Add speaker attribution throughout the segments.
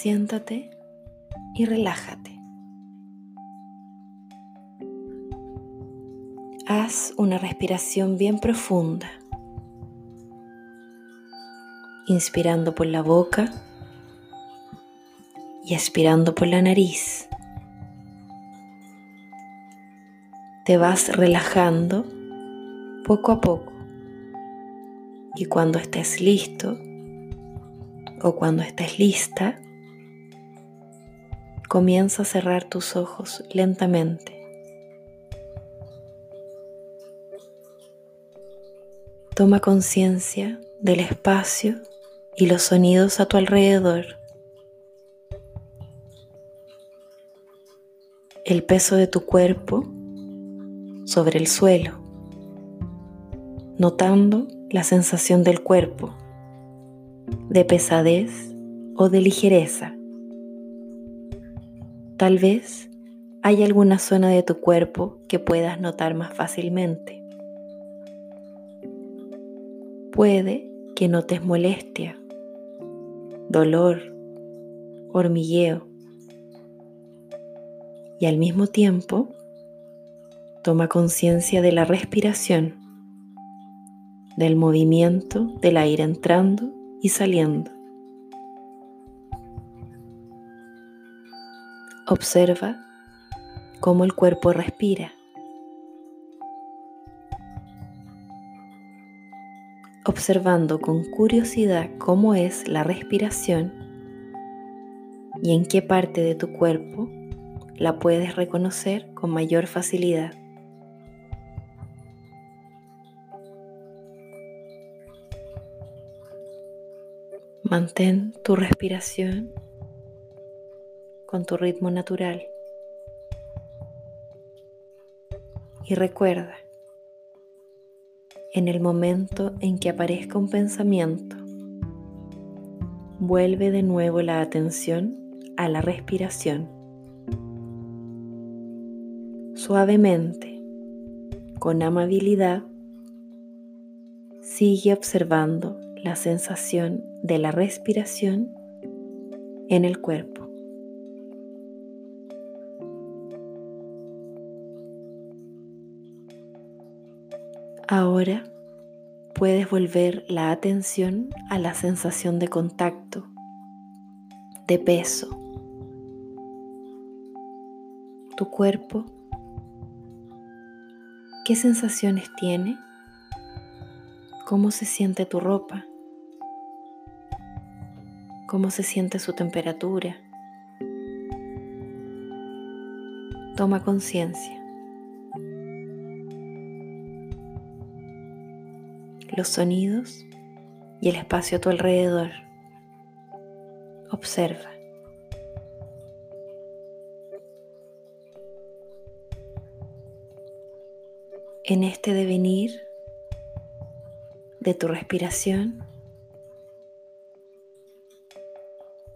Speaker 1: Siéntate y relájate. Haz una respiración bien profunda, inspirando por la boca y expirando por la nariz. Te vas relajando poco a poco y cuando estés listo o cuando estés lista, comienza a cerrar tus ojos lentamente. Toma conciencia del espacio y los sonidos a tu alrededor. El peso de tu cuerpo sobre el suelo, notando la sensación del cuerpo, de pesadez o de ligereza. Tal vez hay alguna zona de tu cuerpo que puedas notar más fácilmente. Puede que notes molestia, dolor, hormigueo y al mismo tiempo toma conciencia de la respiración, del movimiento del aire entrando y saliendo. Observa cómo el cuerpo respira. observando con curiosidad cómo es la respiración y en qué parte de tu cuerpo la puedes reconocer con mayor facilidad. Mantén tu respiración con tu ritmo natural y recuerda en el momento en que aparezca un pensamiento, vuelve de nuevo la atención a la respiración. Suavemente, con amabilidad, sigue observando la sensación de la respiración en el cuerpo. Ahora puedes volver la atención a la sensación de contacto, de peso. Tu cuerpo, ¿qué sensaciones tiene? ¿Cómo se siente tu ropa? ¿Cómo se siente su temperatura? Toma conciencia. Los sonidos y el espacio a tu alrededor. Observa. En este devenir de tu respiración,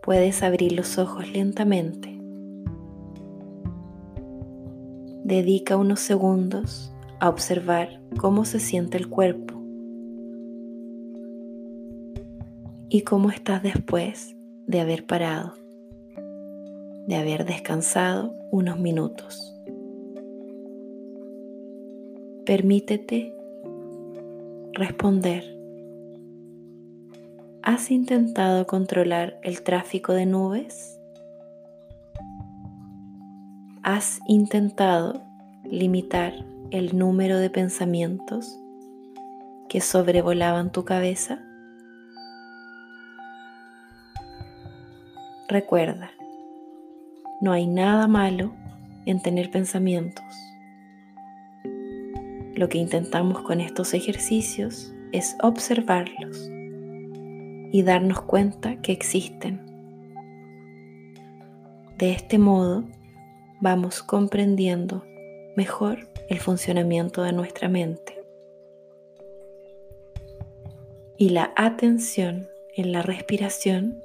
Speaker 1: puedes abrir los ojos lentamente. Dedica unos segundos a observar cómo se siente el cuerpo y cómo estás después de haber parado, de haber descansado unos minutos. Permítete responder. ¿Has intentado controlar el tráfico de nubes? ¿Has intentado limitar el número de pensamientos que sobrevolaban tu cabeza? Recuerda, no hay nada malo en tener pensamientos. Lo que intentamos con estos ejercicios es observarlos y darnos cuenta que existen. De este modo vamos comprendiendo mejor el funcionamiento de nuestra mente. Y la atención en la respiración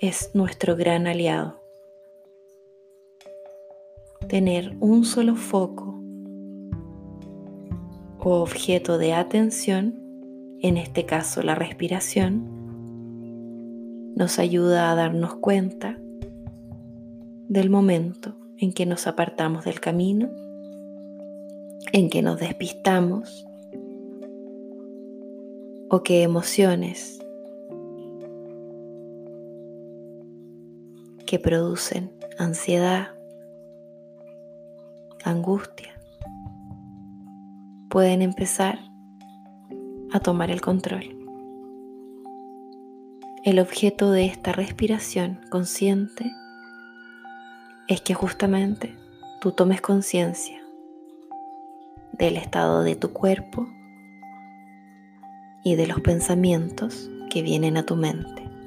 Speaker 1: es nuestro gran aliado. Tener un solo foco o objeto de atención, en este caso la respiración, nos ayuda a darnos cuenta del momento en que nos apartamos del camino, en que nos despistamos o que emociones que producen ansiedad, angustia, pueden empezar a tomar el control. El objeto de esta respiración consciente es que justamente tú tomes conciencia del estado de tu cuerpo y de los pensamientos que vienen a tu mente.